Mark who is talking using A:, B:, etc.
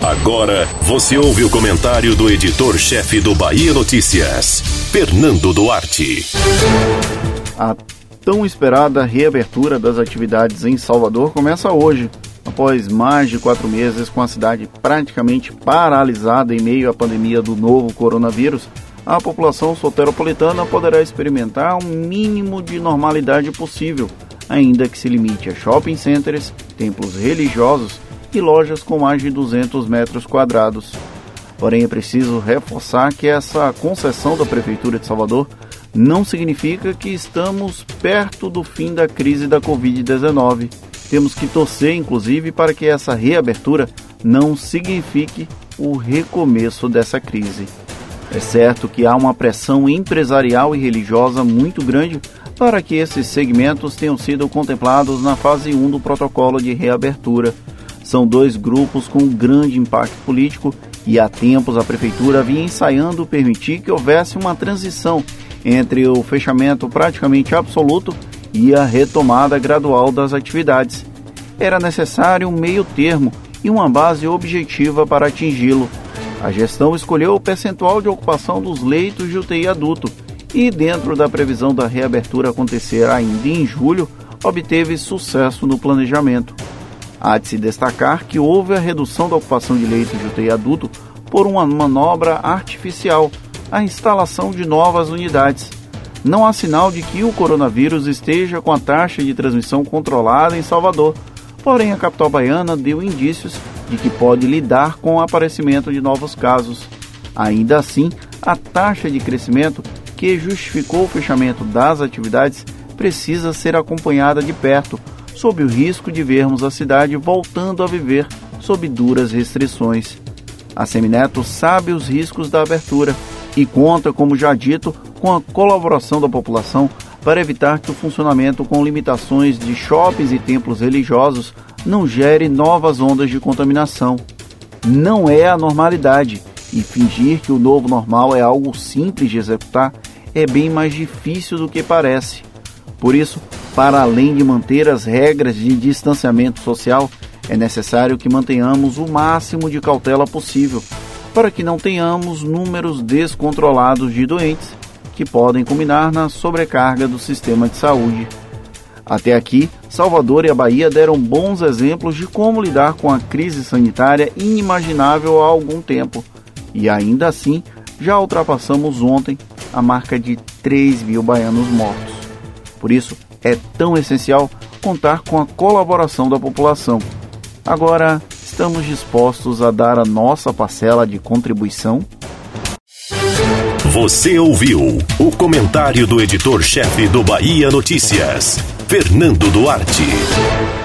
A: Agora você ouve o comentário do editor-chefe do Bahia Notícias, Fernando Duarte.
B: A tão esperada reabertura das atividades em Salvador começa hoje, após mais de quatro meses com a cidade praticamente paralisada em meio à pandemia do novo coronavírus. A população soteropolitana poderá experimentar o mínimo de normalidade possível, ainda que se limite a shopping centers, templos religiosos e lojas com mais de 200 metros quadrados. Porém, é preciso reforçar que essa concessão da Prefeitura de Salvador não significa que estamos perto do fim da crise da Covid-19. Temos que torcer, inclusive, para que essa reabertura não signifique o recomeço dessa crise. É certo que há uma pressão empresarial e religiosa muito grande para que esses segmentos tenham sido contemplados na fase 1 do protocolo de reabertura. São dois grupos com grande impacto político e há tempos a prefeitura vinha ensaiando permitir que houvesse uma transição entre o fechamento praticamente absoluto e a retomada gradual das atividades. Era necessário um meio termo e uma base objetiva para atingi-lo. A gestão escolheu o percentual de ocupação dos leitos de UTI adulto e, dentro da previsão da reabertura acontecer ainda em julho, obteve sucesso no planejamento. Há de se destacar que houve a redução da ocupação de leitos de UTI adulto por uma manobra artificial, a instalação de novas unidades. Não há sinal de que o coronavírus esteja com a taxa de transmissão controlada em Salvador, porém a capital baiana deu indícios de que pode lidar com o aparecimento de novos casos. Ainda assim, a taxa de crescimento que justificou o fechamento das atividades precisa ser acompanhada de perto sob o risco de vermos a cidade voltando a viver sob duras restrições. A Semineto sabe os riscos da abertura e conta, como já dito, com a colaboração da população para evitar que o funcionamento com limitações de shoppings e templos religiosos não gere novas ondas de contaminação. Não é a normalidade e fingir que o novo normal é algo simples de executar é bem mais difícil do que parece. Por isso, para além de manter as regras de distanciamento social, é necessário que mantenhamos o máximo de cautela possível para que não tenhamos números descontrolados de doentes que podem culminar na sobrecarga do sistema de saúde. Até aqui, Salvador e a Bahia deram bons exemplos de como lidar com a crise sanitária inimaginável há algum tempo, e ainda assim já ultrapassamos ontem a marca de 3 mil baianos mortos. Por isso, é tão essencial contar com a colaboração da população. Agora, estamos dispostos a dar a nossa parcela de contribuição?
A: Você ouviu o comentário do editor-chefe do Bahia Notícias, Fernando Duarte.